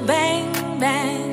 bang bang.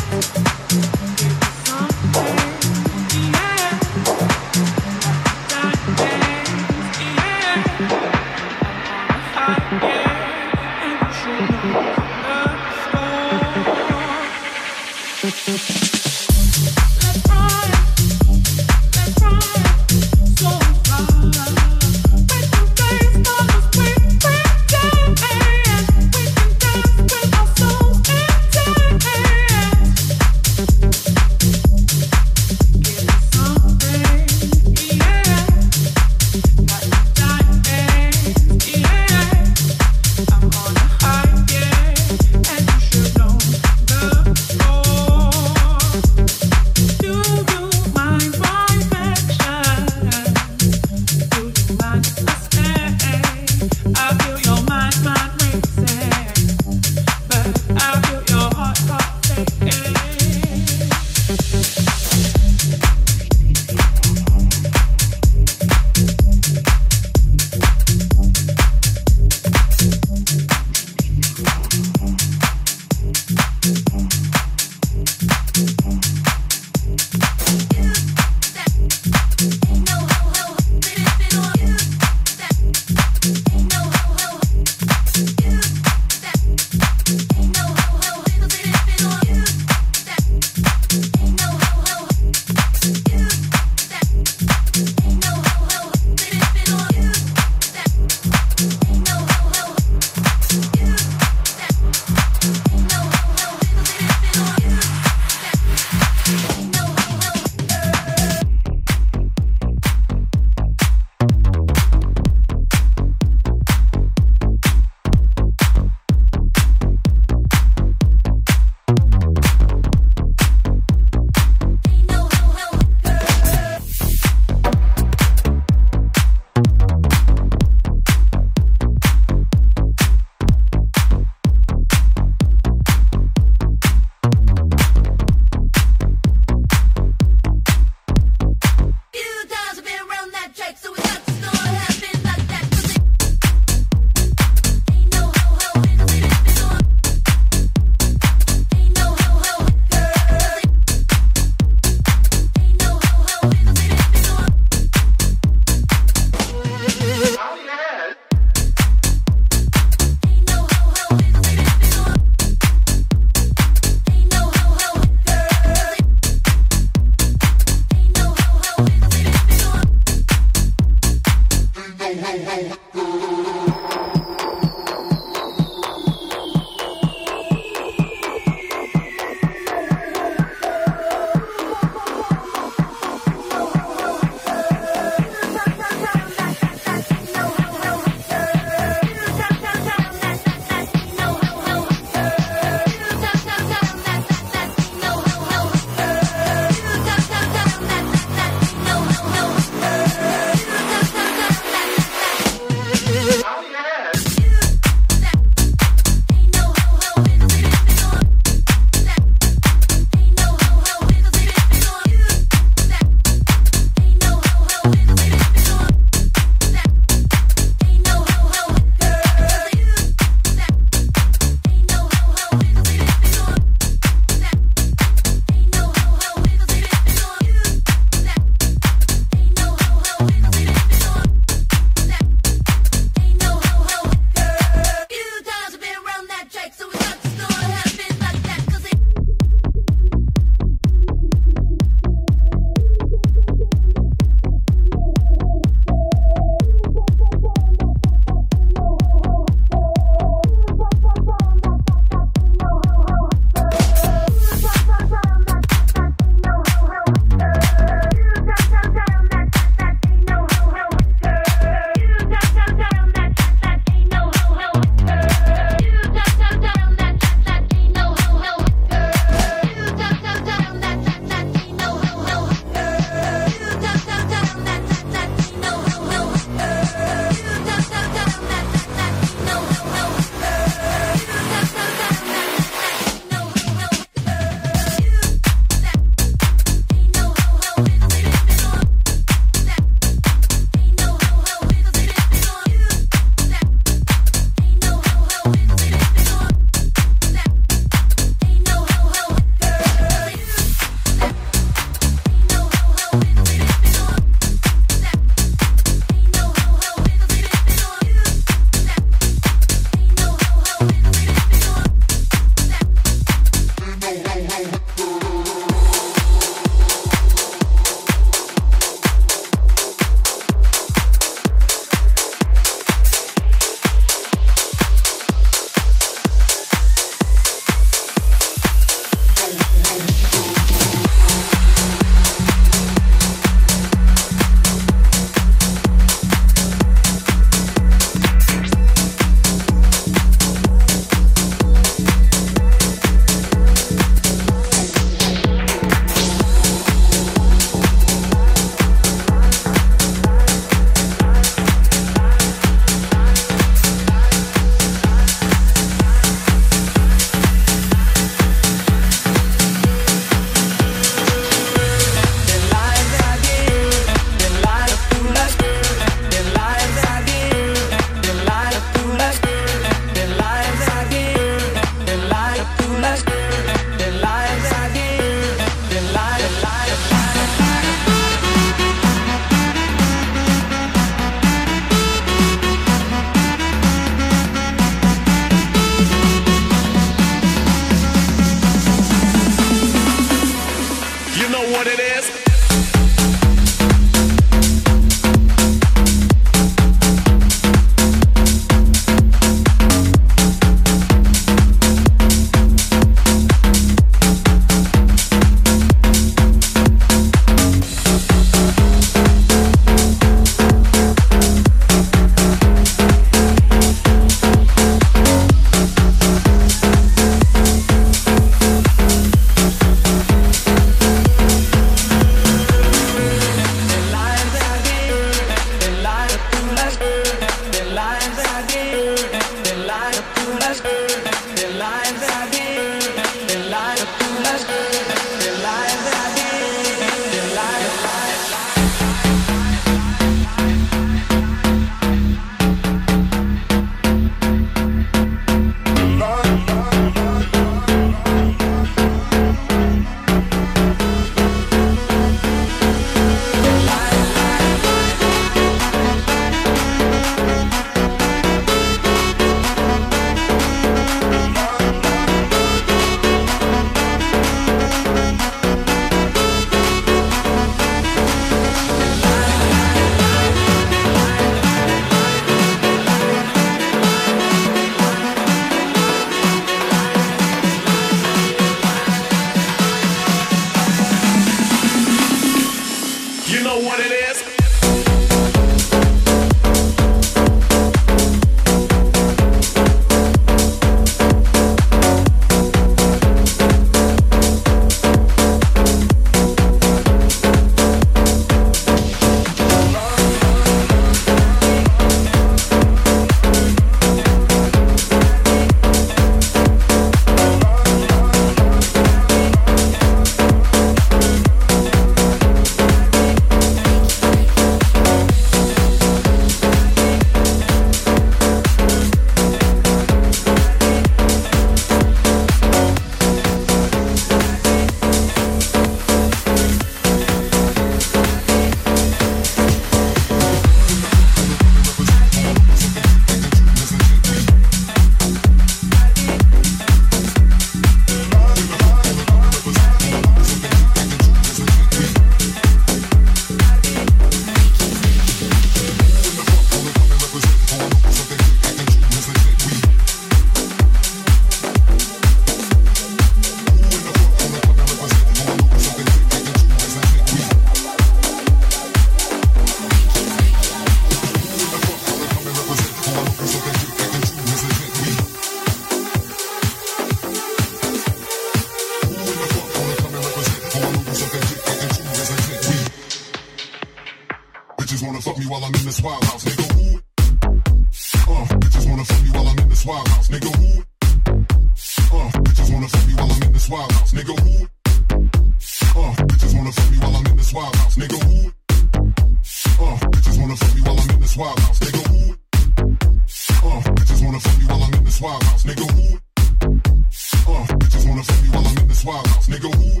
wanna fuck me while I'm in this wild house, nigga. Who?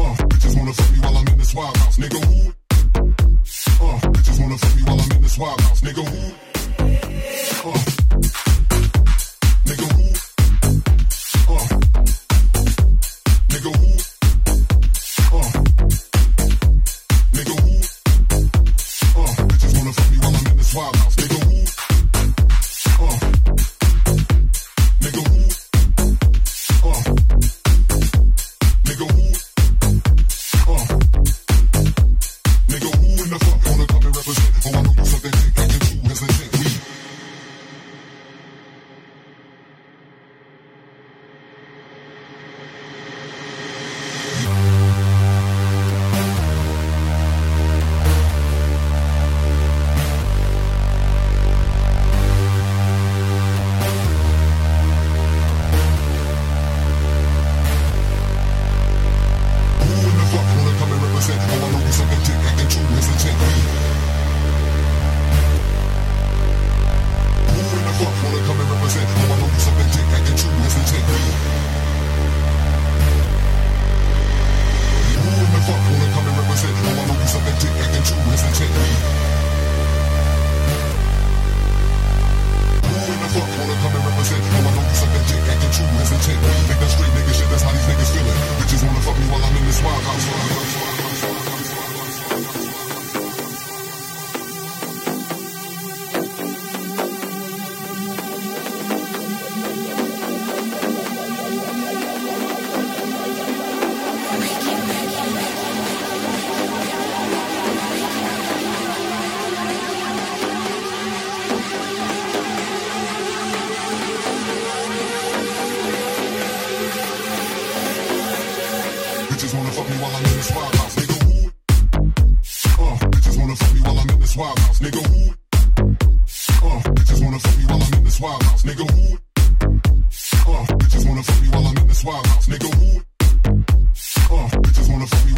Uh, bitches wanna fuck me while I'm in this wild house, nigga. Who? Uh, bitches wanna fuck me while I'm in this wild house, nigga. Who? Cause we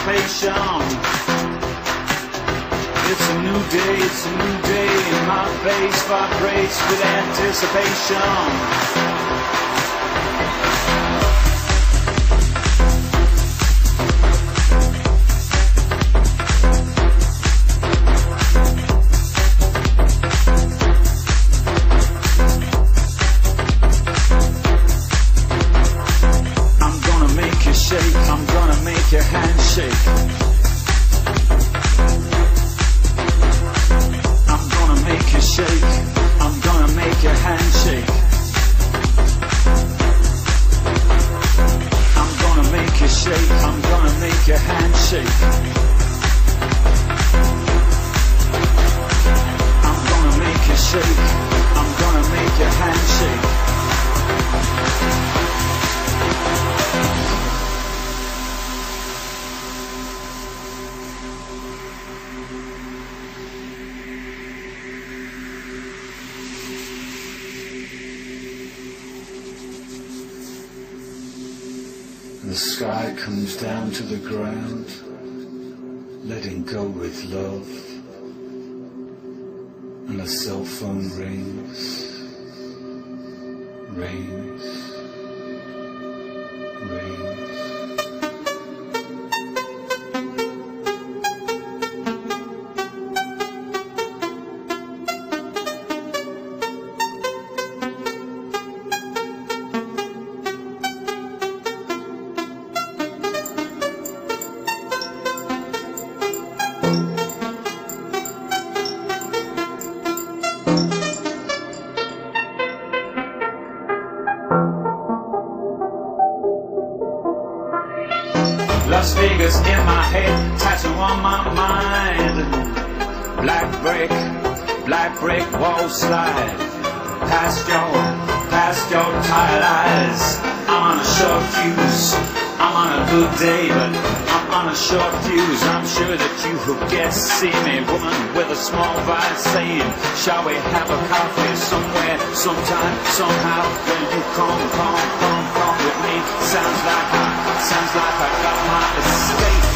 anticipation. It's a new day, it's a new day, and my face vibrates with anticipation. my mind. Black brick, black brick wall slide. Past your, past your tired eyes. I'm on a short fuse. I'm on a good day, but I'm on a short fuse. I'm sure that you have guessed. See me, woman with a small vice, saying, Shall we have a coffee somewhere, sometime, somehow? Will you come, come, come, come with me? Sounds like I, sounds like I got my escape.